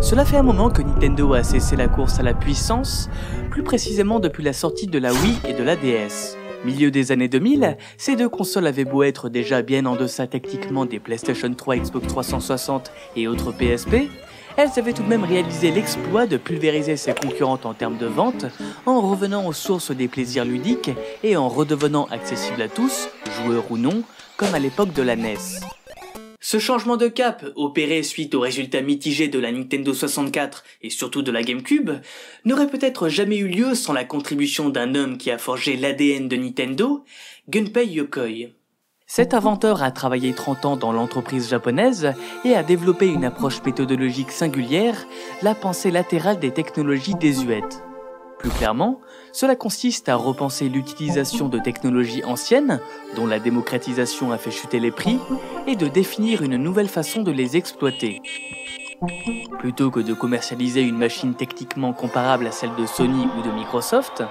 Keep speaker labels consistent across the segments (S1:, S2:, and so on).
S1: Cela fait un moment que Nintendo a cessé la course à la puissance, plus précisément depuis la sortie de la Wii et de la DS. Milieu des années 2000, ces deux consoles avaient beau être déjà bien en deçà techniquement des PlayStation 3, Xbox 360 et autres PSP, elles avaient tout de même réalisé l'exploit de pulvériser ses concurrentes en termes de vente en revenant aux sources des plaisirs ludiques et en redevenant accessibles à tous, joueurs ou non, comme à l'époque de la NES. Ce changement de cap, opéré suite aux résultats mitigés de la Nintendo 64 et surtout de la GameCube, n'aurait peut-être jamais eu lieu sans la contribution d'un homme qui a forgé l'ADN de Nintendo, Gunpei Yokoi. Cet inventeur a travaillé 30 ans dans l'entreprise japonaise et a développé une approche méthodologique singulière, la pensée latérale des technologies désuètes. Plus clairement, cela consiste à repenser l'utilisation de technologies anciennes, dont la démocratisation a fait chuter les prix, et de définir une nouvelle façon de les exploiter. Plutôt que de commercialiser une machine techniquement comparable à celle de Sony ou de Microsoft,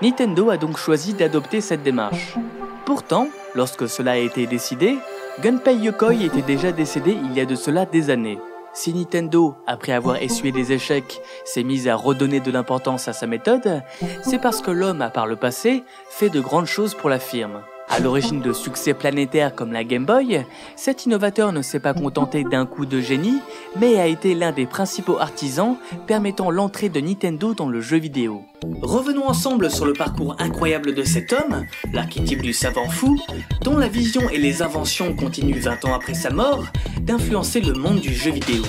S1: Nintendo a donc choisi d'adopter cette démarche. Pourtant, lorsque cela a été décidé, Gunpei Yokoi était déjà décédé il y a de cela des années. Si Nintendo, après avoir essuyé des échecs, s'est mise à redonner de l'importance à sa méthode, c'est parce que l'homme a par le passé fait de grandes choses pour la firme. À l'origine de succès planétaires comme la Game Boy, cet innovateur ne s'est pas contenté d'un coup de génie, mais a été l'un des principaux artisans permettant l'entrée de Nintendo dans le jeu vidéo. Revenons ensemble sur le parcours incroyable de cet homme, l'archétype du savant fou, dont la vision et les inventions continuent 20 ans après sa mort d'influencer le monde du jeu vidéo.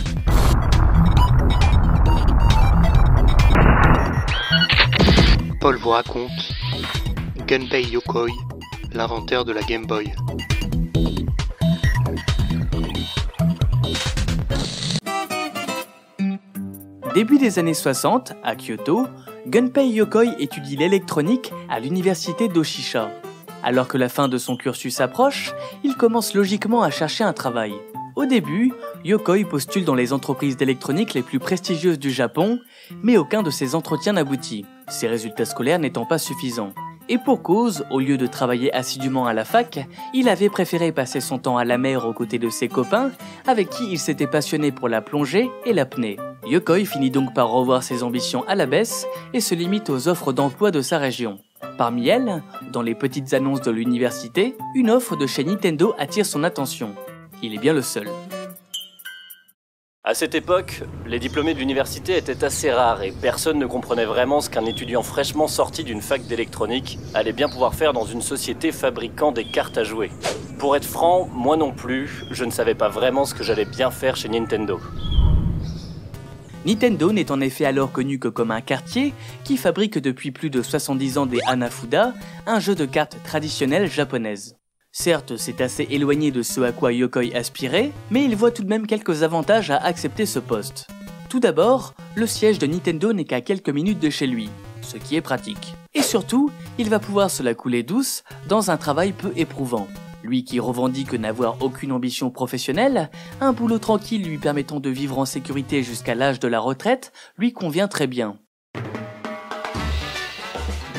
S2: Paul vous raconte Gunpei Yokoi l'inventeur de la Game Boy.
S1: Début des années 60, à Kyoto, Gunpei Yokoi étudie l'électronique à l'université d'Oshisha. Alors que la fin de son cursus approche, il commence logiquement à chercher un travail. Au début, Yokoi postule dans les entreprises d'électronique les plus prestigieuses du Japon, mais aucun de ses entretiens n'aboutit, ses résultats scolaires n'étant pas suffisants. Et pour cause, au lieu de travailler assidûment à la fac, il avait préféré passer son temps à la mer aux côtés de ses copains, avec qui il s'était passionné pour la plongée et l'apnée. Yokoi finit donc par revoir ses ambitions à la baisse et se limite aux offres d'emploi de sa région. Parmi elles, dans les petites annonces de l'université, une offre de chez Nintendo attire son attention. Il est bien le seul.
S3: À cette époque, les diplômés d'université étaient assez rares et personne ne comprenait vraiment ce qu'un étudiant fraîchement sorti d'une fac d'électronique allait bien pouvoir faire dans une société fabriquant des cartes à jouer. Pour être franc, moi non plus, je ne savais pas vraiment ce que j'allais bien faire chez Nintendo.
S1: Nintendo n'est en effet alors connu que comme un quartier qui fabrique depuis plus de 70 ans des Hanafuda, un jeu de cartes traditionnel japonaise. Certes, c'est assez éloigné de ce à quoi Yokoi aspirait, mais il voit tout de même quelques avantages à accepter ce poste. Tout d'abord, le siège de Nintendo n'est qu'à quelques minutes de chez lui, ce qui est pratique. Et surtout, il va pouvoir se la couler douce dans un travail peu éprouvant. Lui qui revendique n'avoir aucune ambition professionnelle, un boulot tranquille lui permettant de vivre en sécurité jusqu'à l'âge de la retraite lui convient très bien.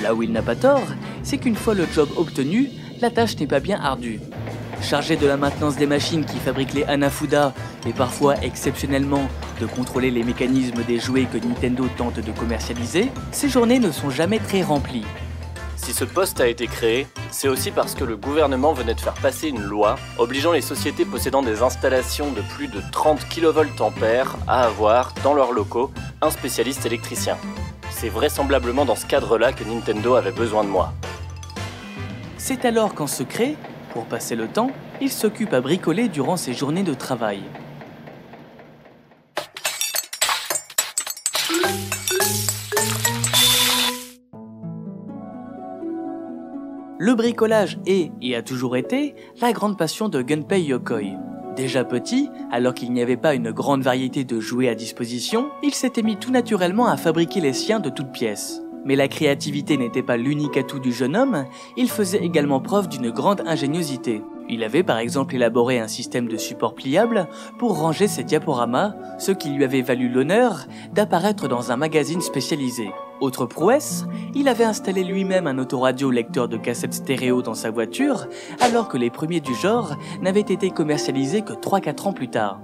S1: Là où il n'a pas tort, c'est qu'une fois le job obtenu, la tâche n'est pas bien ardue. Chargé de la maintenance des machines qui fabriquent les Hanafuda et parfois exceptionnellement de contrôler les mécanismes des jouets que Nintendo tente de commercialiser, ces journées ne sont jamais très remplies.
S3: Si ce poste a été créé, c'est aussi parce que le gouvernement venait de faire passer une loi obligeant les sociétés possédant des installations de plus de 30 kVA à avoir, dans leurs locaux, un spécialiste électricien. C'est vraisemblablement dans ce cadre-là que Nintendo avait besoin de moi.
S1: C'est alors qu'en secret, pour passer le temps, il s'occupe à bricoler durant ses journées de travail. Le bricolage est, et a toujours été, la grande passion de Gunpei Yokoi. Déjà petit, alors qu'il n'y avait pas une grande variété de jouets à disposition, il s'était mis tout naturellement à fabriquer les siens de toutes pièces. Mais la créativité n'était pas l'unique atout du jeune homme, il faisait également preuve d'une grande ingéniosité. Il avait par exemple élaboré un système de support pliable pour ranger ses diaporamas, ce qui lui avait valu l'honneur d'apparaître dans un magazine spécialisé. Autre prouesse, il avait installé lui-même un autoradio lecteur de cassettes stéréo dans sa voiture, alors que les premiers du genre n'avaient été commercialisés que 3-4 ans plus tard.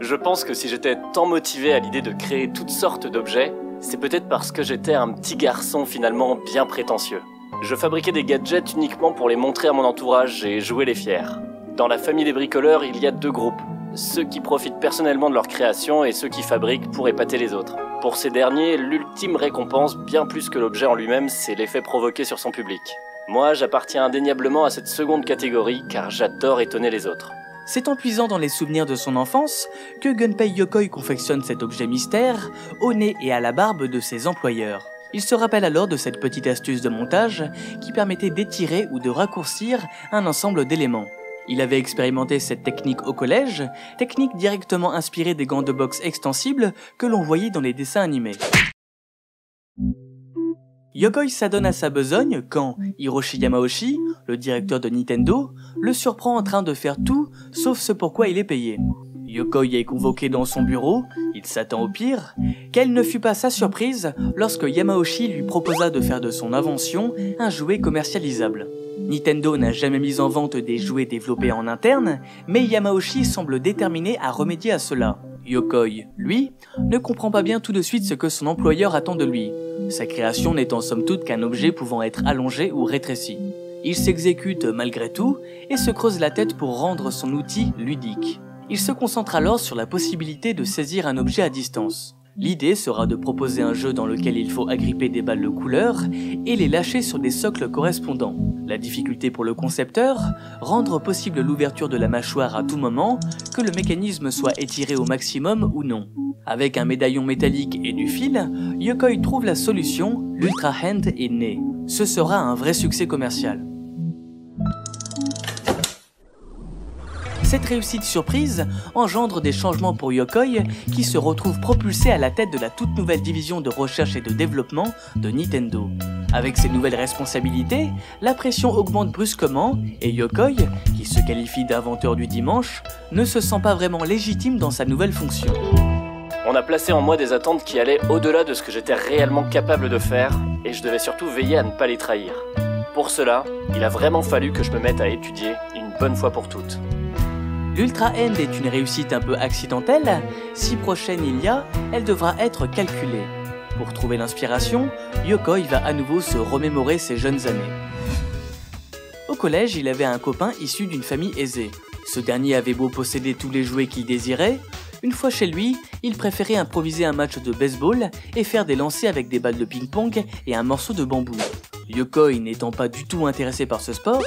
S3: Je pense que si j'étais tant motivé à l'idée de créer toutes sortes d'objets, c'est peut-être parce que j'étais un petit garçon finalement bien prétentieux. Je fabriquais des gadgets uniquement pour les montrer à mon entourage et jouer les fiers. Dans la famille des bricoleurs, il y a deux groupes. Ceux qui profitent personnellement de leur création et ceux qui fabriquent pour épater les autres. Pour ces derniers, l'ultime récompense, bien plus que l'objet en lui-même, c'est l'effet provoqué sur son public. Moi, j'appartiens indéniablement à cette seconde catégorie car j'adore étonner les autres.
S1: C'est en puisant dans les souvenirs de son enfance que Gunpei Yokoi confectionne cet objet mystère au nez et à la barbe de ses employeurs. Il se rappelle alors de cette petite astuce de montage qui permettait d'étirer ou de raccourcir un ensemble d'éléments. Il avait expérimenté cette technique au collège, technique directement inspirée des gants de boxe extensibles que l'on voyait dans les dessins animés. Yokoi s'adonne à sa besogne quand Hiroshi Yamauchi, le directeur de Nintendo, le surprend en train de faire tout sauf ce pourquoi il est payé. Yokoi est convoqué dans son bureau, il s'attend au pire. Quelle ne fut pas sa surprise lorsque Yamauchi lui proposa de faire de son invention un jouet commercialisable. Nintendo n'a jamais mis en vente des jouets développés en interne, mais Yamauchi semble déterminé à remédier à cela. Yokoi, lui, ne comprend pas bien tout de suite ce que son employeur attend de lui, sa création n'étant somme toute qu'un objet pouvant être allongé ou rétréci. Il s'exécute malgré tout et se creuse la tête pour rendre son outil ludique. Il se concentre alors sur la possibilité de saisir un objet à distance. L'idée sera de proposer un jeu dans lequel il faut agripper des balles de couleur et les lâcher sur des socles correspondants. La difficulté pour le concepteur, rendre possible l'ouverture de la mâchoire à tout moment, que le mécanisme soit étiré au maximum ou non. Avec un médaillon métallique et du fil, Yokoi trouve la solution, l'Ultra Hand est né. Ce sera un vrai succès commercial. Cette réussite surprise engendre des changements pour Yokoi qui se retrouve propulsé à la tête de la toute nouvelle division de recherche et de développement de Nintendo. Avec ses nouvelles responsabilités, la pression augmente brusquement et Yokoi, qui se qualifie d'inventeur du dimanche, ne se sent pas vraiment légitime dans sa nouvelle fonction.
S3: On a placé en moi des attentes qui allaient au-delà de ce que j'étais réellement capable de faire, et je devais surtout veiller à ne pas les trahir. Pour cela, il a vraiment fallu que je me mette à étudier une bonne fois pour toutes.
S1: L'Ultra End est une réussite un peu accidentelle. Si prochaine il y a, elle devra être calculée. Pour trouver l'inspiration, Yokoi va à nouveau se remémorer ses jeunes années. Au collège, il avait un copain issu d'une famille aisée. Ce dernier avait beau posséder tous les jouets qu'il désirait, une fois chez lui, il préférait improviser un match de baseball et faire des lancers avec des balles de ping-pong et un morceau de bambou. Yokoi, n'étant pas du tout intéressé par ce sport,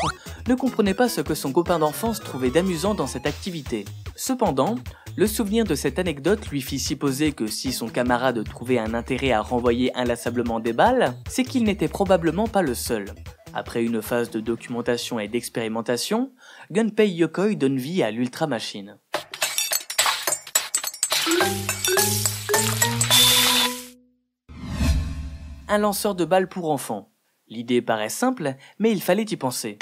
S1: ne comprenait pas ce que son copain d'enfance trouvait d'amusant dans cette activité. Cependant, le souvenir de cette anecdote lui fit supposer que si son camarade trouvait un intérêt à renvoyer inlassablement des balles, c'est qu'il n'était probablement pas le seul. Après une phase de documentation et d'expérimentation, Gunpei Yokoi donne vie à l'Ultra Machine. Un lanceur de balles pour enfants. L'idée paraît simple, mais il fallait y penser.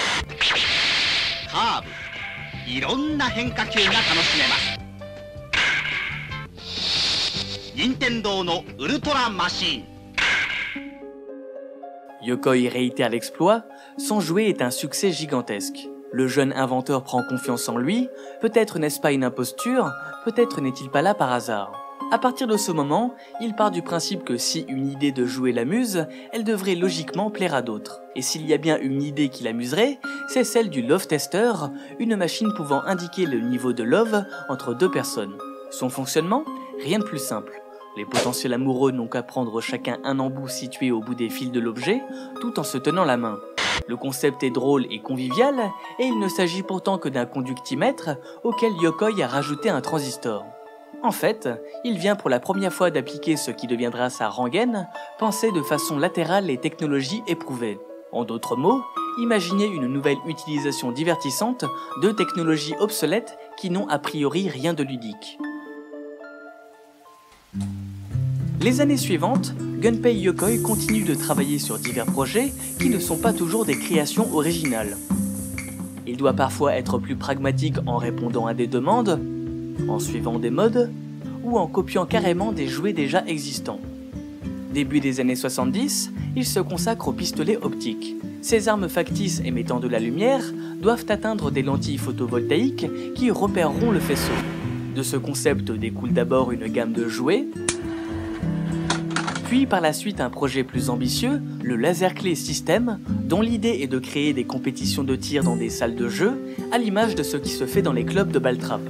S1: Yokoi réitère l'exploit, son jouet est un succès gigantesque. Le jeune inventeur prend confiance en lui, peut-être n'est-ce pas une imposture, peut-être n'est-il pas là par hasard. À partir de ce moment, il part du principe que si une idée de jouer l'amuse, elle devrait logiquement plaire à d'autres. Et s'il y a bien une idée qui l'amuserait, c'est celle du Love Tester, une machine pouvant indiquer le niveau de love entre deux personnes. Son fonctionnement Rien de plus simple. Les potentiels amoureux n'ont qu'à prendre chacun un embout situé au bout des fils de l'objet, tout en se tenant la main. Le concept est drôle et convivial, et il ne s'agit pourtant que d'un conductimètre auquel Yokoi a rajouté un transistor. En fait, il vient pour la première fois d'appliquer ce qui deviendra sa rengaine, penser de façon latérale les technologies éprouvées. En d'autres mots, imaginer une nouvelle utilisation divertissante de technologies obsolètes qui n'ont a priori rien de ludique. Les années suivantes, Gunpei Yokoi continue de travailler sur divers projets qui ne sont pas toujours des créations originales. Il doit parfois être plus pragmatique en répondant à des demandes, en suivant des modes ou en copiant carrément des jouets déjà existants. Début des années 70, il se consacre aux pistolets optiques. Ces armes factices émettant de la lumière doivent atteindre des lentilles photovoltaïques qui repéreront le faisceau. De ce concept découle d'abord une gamme de jouets, puis par la suite un projet plus ambitieux, le Laser Clay System, dont l'idée est de créer des compétitions de tir dans des salles de jeu, à l'image de ce qui se fait dans les clubs de Baltrap.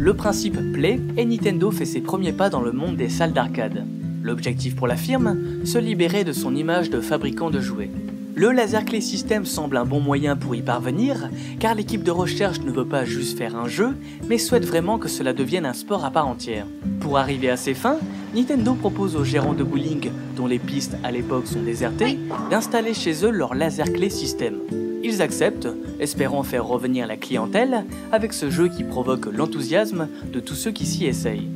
S1: Le principe plaît et Nintendo fait ses premiers pas dans le monde des salles d'arcade. L'objectif pour la firme, se libérer de son image de fabricant de jouets. Le Laser Clay System semble un bon moyen pour y parvenir, car l'équipe de recherche ne veut pas juste faire un jeu, mais souhaite vraiment que cela devienne un sport à part entière. Pour arriver à ses fins, Nintendo propose aux gérants de bowling, dont les pistes à l'époque sont désertées, d'installer chez eux leur Laser Clay System. Ils acceptent, espérant faire revenir la clientèle avec ce jeu qui provoque l'enthousiasme de tous ceux qui s'y essayent.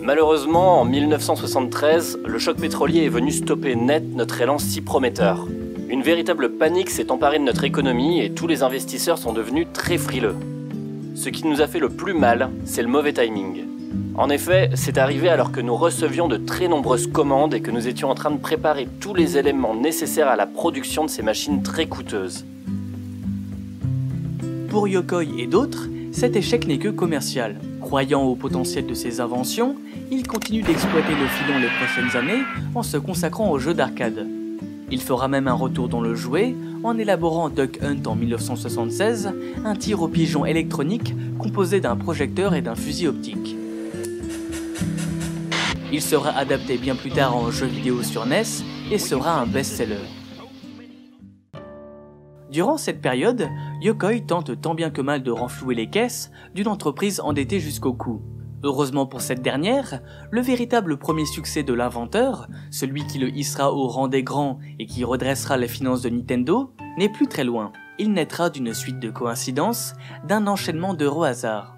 S3: Malheureusement, en 1973, le choc pétrolier est venu stopper net notre élan si prometteur. Une véritable panique s'est emparée de notre économie et tous les investisseurs sont devenus très frileux. Ce qui nous a fait le plus mal, c'est le mauvais timing. En effet, c'est arrivé alors que nous recevions de très nombreuses commandes et que nous étions en train de préparer tous les éléments nécessaires à la production de ces machines très coûteuses.
S1: Pour Yokoi et d'autres, cet échec n'est que commercial. Croyant au potentiel de ses inventions, il continue d'exploiter le filon les prochaines années en se consacrant aux jeux d'arcade. Il fera même un retour dans le jouet en élaborant Duck Hunt en 1976, un tir au pigeon électronique composé d'un projecteur et d'un fusil optique. Il sera adapté bien plus tard en jeu vidéo sur NES et sera un best-seller. Durant cette période, Yokoi tente tant bien que mal de renflouer les caisses d'une entreprise endettée jusqu'au cou. Heureusement pour cette dernière, le véritable premier succès de l'inventeur, celui qui le hissera au rang des grands et qui redressera les finances de Nintendo, n'est plus très loin. Il naîtra d'une suite de coïncidences, d'un enchaînement d'heureux hasards.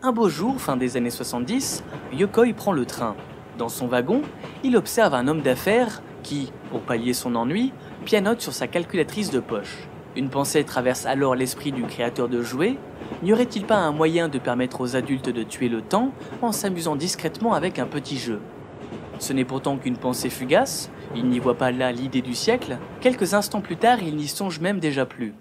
S1: Un beau jour, fin des années 70, Yokoi prend le train. Dans son wagon, il observe un homme d'affaires qui, pour pallier son ennui, pianote sur sa calculatrice de poche. Une pensée traverse alors l'esprit du créateur de jouets. N'y aurait-il pas un moyen de permettre aux adultes de tuer le temps en s'amusant discrètement avec un petit jeu? Ce n'est pourtant qu'une pensée fugace, il n'y voit pas là l'idée du siècle, quelques instants plus tard il n'y songe même déjà plus.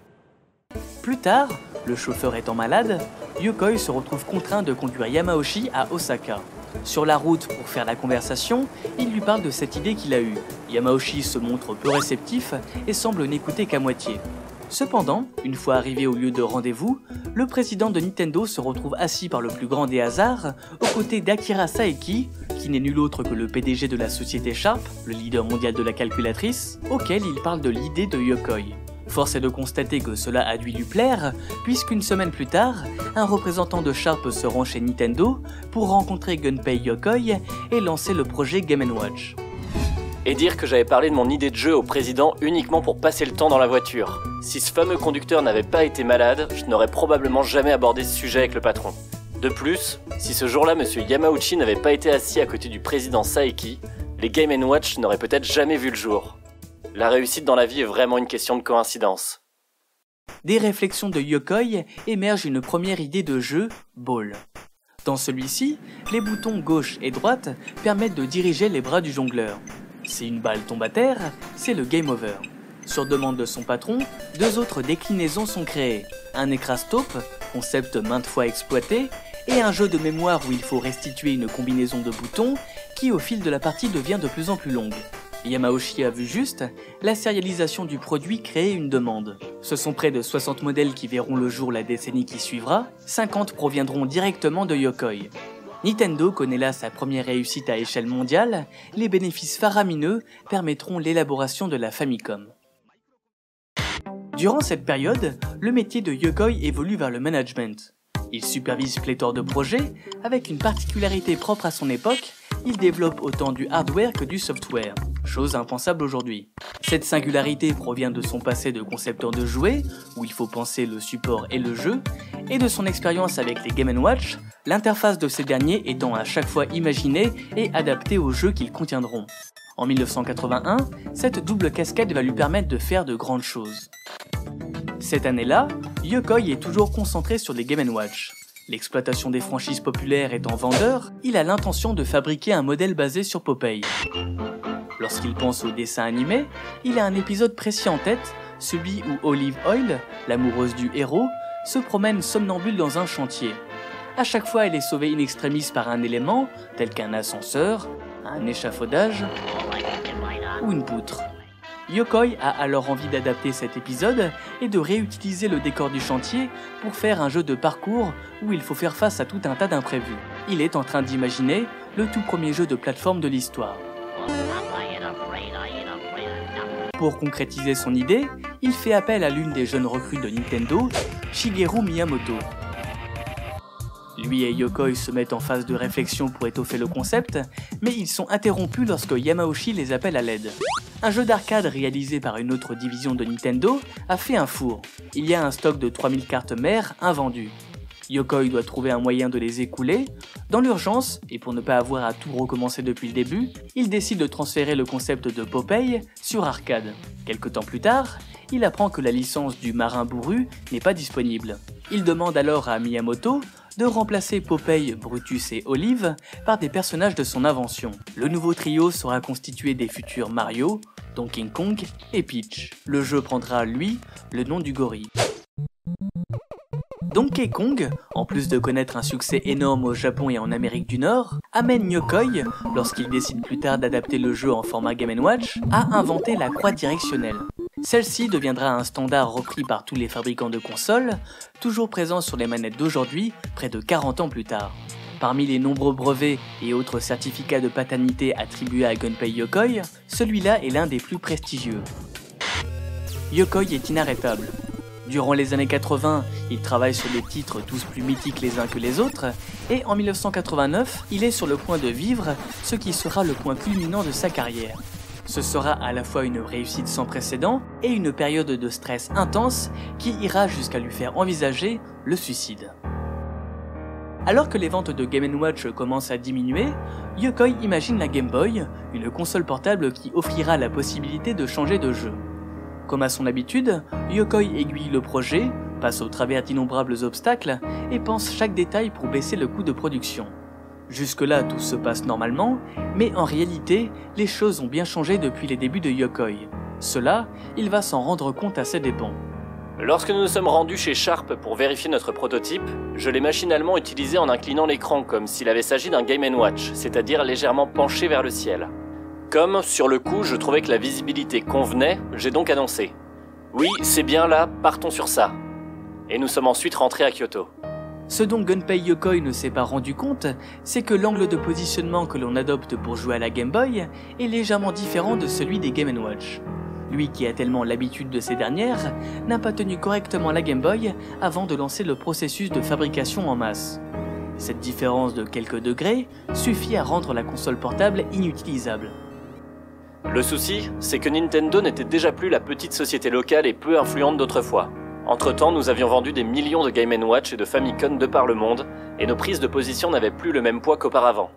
S1: Plus tard, le chauffeur étant malade, Yokoi se retrouve contraint de conduire Yamaoshi à Osaka. Sur la route pour faire la conversation, il lui parle de cette idée qu'il a eue. Yamaoshi se montre peu réceptif et semble n'écouter qu'à moitié. Cependant, une fois arrivé au lieu de rendez-vous, le président de Nintendo se retrouve assis par le plus grand des hasards, aux côtés d'Akira Saeki, qui n'est nul autre que le PDG de la société Sharp, le leader mondial de la calculatrice, auquel il parle de l'idée de Yokoi. Force est de constater que cela a dû lui plaire, puisqu'une semaine plus tard, un représentant de Sharp se rend chez Nintendo pour rencontrer Gunpei Yokoi et lancer le projet Game Watch
S3: et dire que j'avais parlé de mon idée de jeu au président uniquement pour passer le temps dans la voiture. Si ce fameux conducteur n'avait pas été malade, je n'aurais probablement jamais abordé ce sujet avec le patron. De plus, si ce jour-là monsieur Yamauchi n'avait pas été assis à côté du président Saeki, les Game Watch n'auraient peut-être jamais vu le jour. La réussite dans la vie est vraiment une question de coïncidence.
S1: Des réflexions de Yokoi émerge une première idée de jeu, Ball. Dans celui-ci, les boutons gauche et droite permettent de diriger les bras du jongleur. Si une balle tombe à terre, c'est le game over. Sur demande de son patron, deux autres déclinaisons sont créées. Un écrastope, concept maintes fois exploité, et un jeu de mémoire où il faut restituer une combinaison de boutons qui au fil de la partie devient de plus en plus longue. Yamaoshi a vu juste, la sérialisation du produit crée une demande. Ce sont près de 60 modèles qui verront le jour la décennie qui suivra, 50 proviendront directement de Yokoi. Nintendo connaît là sa première réussite à échelle mondiale, les bénéfices faramineux permettront l'élaboration de la Famicom. Durant cette période, le métier de Yokoi évolue vers le management. Il supervise pléthore de projets, avec une particularité propre à son époque, il développe autant du hardware que du software, chose impensable aujourd'hui. Cette singularité provient de son passé de concepteur de jouets, où il faut penser le support et le jeu, et de son expérience avec les Game Watch, l'interface de ces derniers étant à chaque fois imaginée et adaptée aux jeux qu'ils contiendront. En 1981, cette double casquette va lui permettre de faire de grandes choses. Cette année-là, Yokoi est toujours concentré sur les Game Watch. L'exploitation des franchises populaires étant vendeur, il a l'intention de fabriquer un modèle basé sur Popeye. Lorsqu'il pense au dessin animé, il a un épisode précis en tête, celui où Olive Oil, l'amoureuse du héros, se promène somnambule dans un chantier. À chaque fois, elle est sauvée in extremis par un élément, tel qu'un ascenseur, un échafaudage ou une poutre. Yokoi a alors envie d'adapter cet épisode et de réutiliser le décor du chantier pour faire un jeu de parcours où il faut faire face à tout un tas d'imprévus. Il est en train d'imaginer le tout premier jeu de plateforme de l'histoire. Pour concrétiser son idée, il fait appel à l'une des jeunes recrues de Nintendo, Shigeru Miyamoto. Lui et Yokoi se mettent en phase de réflexion pour étoffer le concept, mais ils sont interrompus lorsque Yamauchi les appelle à l'aide. Un jeu d'arcade réalisé par une autre division de Nintendo a fait un four. Il y a un stock de 3000 cartes mères invendues. Yokoi doit trouver un moyen de les écouler. Dans l'urgence, et pour ne pas avoir à tout recommencer depuis le début, il décide de transférer le concept de Popeye sur arcade. Quelque temps plus tard, il apprend que la licence du marin bourru n'est pas disponible. Il demande alors à Miyamoto de remplacer Popeye, Brutus et Olive par des personnages de son invention. Le nouveau trio sera constitué des futurs Mario, Donkey Kong et Peach. Le jeu prendra, lui, le nom du gorille. Donkey Kong, en plus de connaître un succès énorme au Japon et en Amérique du Nord, amène Yokoi, lorsqu'il décide plus tard d'adapter le jeu en format Game Watch, à inventer la croix directionnelle. Celle-ci deviendra un standard repris par tous les fabricants de consoles, toujours présent sur les manettes d'aujourd'hui, près de 40 ans plus tard. Parmi les nombreux brevets et autres certificats de paternité attribués à Gunpei Yokoi, celui-là est l'un des plus prestigieux. Yokoi est inarrêtable. Durant les années 80, il travaille sur des titres tous plus mythiques les uns que les autres, et en 1989, il est sur le point de vivre ce qui sera le point culminant de sa carrière. Ce sera à la fois une réussite sans précédent et une période de stress intense qui ira jusqu'à lui faire envisager le suicide. Alors que les ventes de Game Watch commencent à diminuer, Yokoi imagine la Game Boy, une console portable qui offrira la possibilité de changer de jeu. Comme à son habitude, Yokoi aiguille le projet, passe au travers d'innombrables obstacles et pense chaque détail pour baisser le coût de production. Jusque-là, tout se passe normalement, mais en réalité, les choses ont bien changé depuis les débuts de Yokoi. Cela, il va s'en rendre compte à ses dépens.
S3: Lorsque nous nous sommes rendus chez Sharp pour vérifier notre prototype, je l'ai machinalement utilisé en inclinant l'écran comme s'il avait s'agi d'un Game Watch, c'est-à-dire légèrement penché vers le ciel. Comme, sur le coup, je trouvais que la visibilité convenait, j'ai donc annoncé Oui, c'est bien là, partons sur ça. Et nous sommes ensuite rentrés à Kyoto.
S1: Ce dont Gunpei Yokoi ne s'est pas rendu compte, c'est que l'angle de positionnement que l'on adopte pour jouer à la Game Boy est légèrement différent de celui des Game Watch. Lui qui a tellement l'habitude de ces dernières, n'a pas tenu correctement la Game Boy avant de lancer le processus de fabrication en masse. Cette différence de quelques degrés suffit à rendre la console portable inutilisable.
S3: Le souci, c'est que Nintendo n'était déjà plus la petite société locale et peu influente d'autrefois. Entre-temps, nous avions vendu des millions de Game Watch et de Famicom de par le monde, et nos prises de position n'avaient plus le même poids qu'auparavant.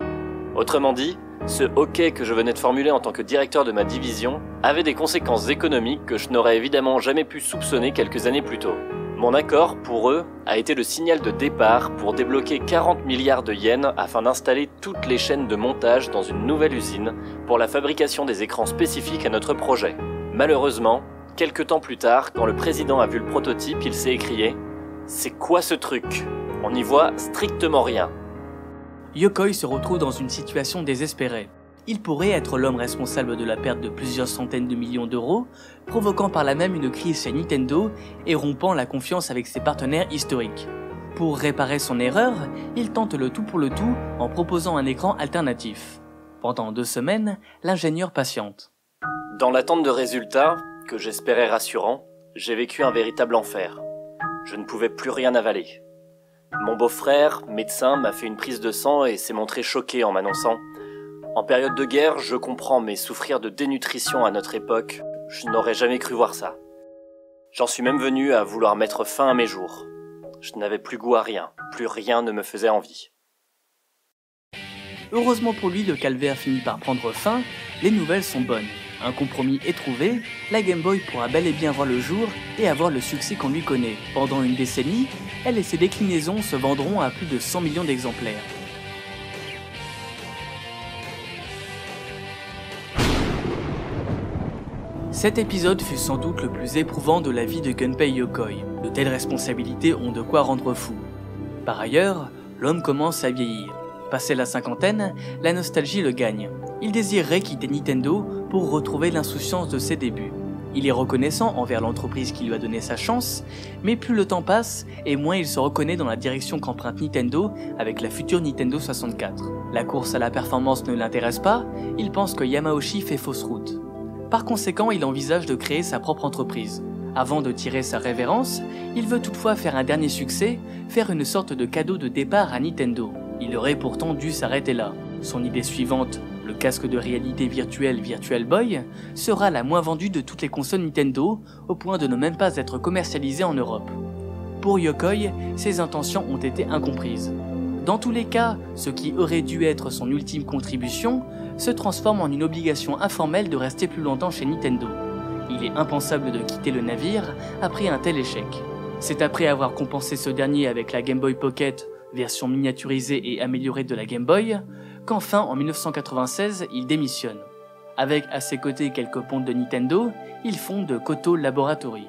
S3: Autrement dit, ce hockey que je venais de formuler en tant que directeur de ma division avait des conséquences économiques que je n'aurais évidemment jamais pu soupçonner quelques années plus tôt. Mon accord, pour eux, a été le signal de départ pour débloquer 40 milliards de yens afin d'installer toutes les chaînes de montage dans une nouvelle usine pour la fabrication des écrans spécifiques à notre projet. Malheureusement, Quelques temps plus tard, quand le président a vu le prototype, il s'est écrié C'est quoi ce truc? On n'y voit strictement rien.
S1: Yokoi se retrouve dans une situation désespérée. Il pourrait être l'homme responsable de la perte de plusieurs centaines de millions d'euros, provoquant par là même une crise chez Nintendo et rompant la confiance avec ses partenaires historiques. Pour réparer son erreur, il tente le tout pour le tout en proposant un écran alternatif. Pendant deux semaines, l'ingénieur patiente.
S3: Dans l'attente de résultats, que j'espérais rassurant, j'ai vécu un véritable enfer. Je ne pouvais plus rien avaler. Mon beau-frère, médecin, m'a fait une prise de sang et s'est montré choqué en m'annonçant En période de guerre, je comprends, mais souffrir de dénutrition à notre époque, je n'aurais jamais cru voir ça. J'en suis même venu à vouloir mettre fin à mes jours. Je n'avais plus goût à rien, plus rien ne me faisait envie.
S1: Heureusement pour lui, le calvaire finit par prendre fin, les nouvelles sont bonnes. Un compromis est trouvé, la Game Boy pourra bel et bien voir le jour et avoir le succès qu'on lui connaît. Pendant une décennie, elle et ses déclinaisons se vendront à plus de 100 millions d'exemplaires. Cet épisode fut sans doute le plus éprouvant de la vie de Gunpei Yokoi. De telles responsabilités ont de quoi rendre fou. Par ailleurs, l'homme commence à vieillir. Passé la cinquantaine, la nostalgie le gagne. Il désirerait quitter Nintendo pour retrouver l'insouciance de ses débuts. Il est reconnaissant envers l'entreprise qui lui a donné sa chance, mais plus le temps passe et moins il se reconnaît dans la direction qu'emprunte Nintendo avec la future Nintendo 64. La course à la performance ne l'intéresse pas, il pense que Yamauchi fait fausse route. Par conséquent, il envisage de créer sa propre entreprise. Avant de tirer sa révérence, il veut toutefois faire un dernier succès, faire une sorte de cadeau de départ à Nintendo. Il aurait pourtant dû s'arrêter là. Son idée suivante, le casque de réalité virtuelle Virtual Boy, sera la moins vendue de toutes les consoles Nintendo, au point de ne même pas être commercialisée en Europe. Pour Yokoi, ses intentions ont été incomprises. Dans tous les cas, ce qui aurait dû être son ultime contribution se transforme en une obligation informelle de rester plus longtemps chez Nintendo. Il est impensable de quitter le navire après un tel échec. C'est après avoir compensé ce dernier avec la Game Boy Pocket, version miniaturisée et améliorée de la Game Boy, qu'enfin en 1996 il démissionne. Avec à ses côtés quelques pontes de Nintendo, il fonde Koto Laboratory.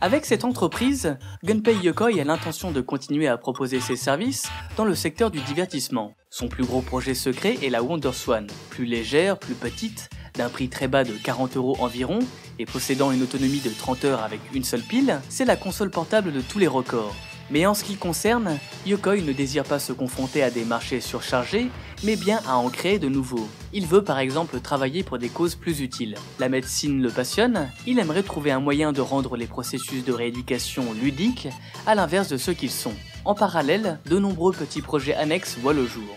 S1: Avec cette entreprise, Gunpei Yokoi a l'intention de continuer à proposer ses services dans le secteur du divertissement. Son plus gros projet secret est la WonderSwan, plus légère, plus petite, d'un prix très bas de 40 euros environ et possédant une autonomie de 30 heures avec une seule pile, c'est la console portable de tous les records. Mais en ce qui concerne, Yokoi ne désire pas se confronter à des marchés surchargés, mais bien à en créer de nouveaux. Il veut par exemple travailler pour des causes plus utiles. La médecine le passionne, il aimerait trouver un moyen de rendre les processus de rééducation ludiques, à l'inverse de ceux qu'ils sont. En parallèle, de nombreux petits projets annexes voient le jour.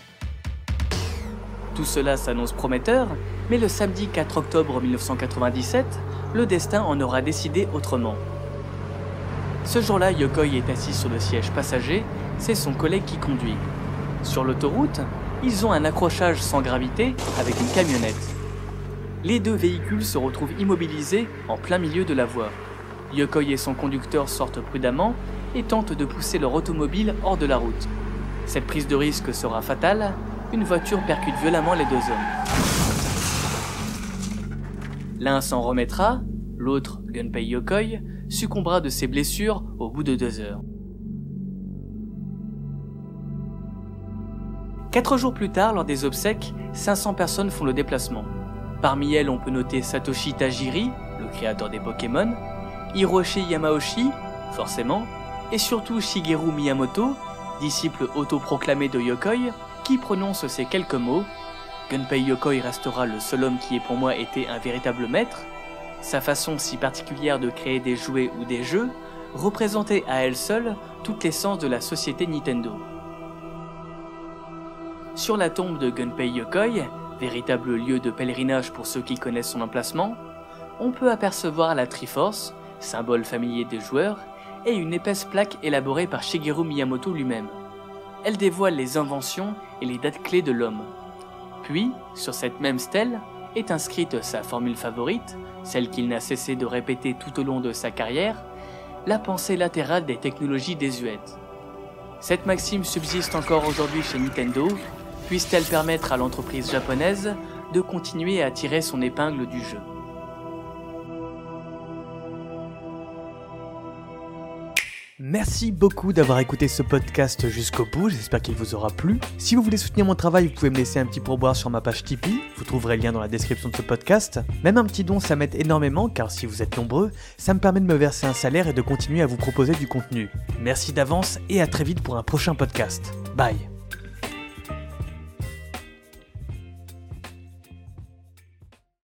S1: Tout cela s'annonce prometteur, mais le samedi 4 octobre 1997, le destin en aura décidé autrement. Ce jour-là, Yokoi est assis sur le siège passager, c'est son collègue qui conduit. Sur l'autoroute, ils ont un accrochage sans gravité avec une camionnette. Les deux véhicules se retrouvent immobilisés en plein milieu de la voie. Yokoi et son conducteur sortent prudemment et tentent de pousser leur automobile hors de la route. Cette prise de risque sera fatale, une voiture percute violemment les deux hommes. L'un s'en remettra, l'autre, Gunpei Yokoi, succombera de ses blessures au bout de deux heures. Quatre jours plus tard, lors des obsèques, 500 personnes font le déplacement. Parmi elles, on peut noter Satoshi Tajiri, le créateur des Pokémon, Hiroshi Yamauchi, forcément, et surtout Shigeru Miyamoto, disciple autoproclamé de Yokoi, qui prononce ces quelques mots. Gunpei Yokoi restera le seul homme qui ait pour moi été un véritable maître, sa façon si particulière de créer des jouets ou des jeux représentait à elle seule toute l'essence de la société Nintendo. Sur la tombe de Gunpei Yokoi, véritable lieu de pèlerinage pour ceux qui connaissent son emplacement, on peut apercevoir la Triforce, symbole familier des joueurs, et une épaisse plaque élaborée par Shigeru Miyamoto lui-même. Elle dévoile les inventions et les dates clés de l'homme. Puis, sur cette même stèle, est inscrite sa formule favorite, celle qu'il n'a cessé de répéter tout au long de sa carrière, la pensée latérale des technologies désuètes. Cette maxime subsiste encore aujourd'hui chez Nintendo, puisse-t-elle permettre à l'entreprise japonaise de continuer à tirer son épingle du jeu?
S4: Merci beaucoup d'avoir écouté ce podcast jusqu'au bout, j'espère qu'il vous aura plu. Si vous voulez soutenir mon travail, vous pouvez me laisser un petit pourboire sur ma page Tipeee, vous trouverez le lien dans la description de ce podcast. Même un petit don, ça m'aide énormément car si vous êtes nombreux, ça me permet de me verser un salaire et de continuer à vous proposer du contenu. Merci d'avance et à très vite pour un prochain podcast. Bye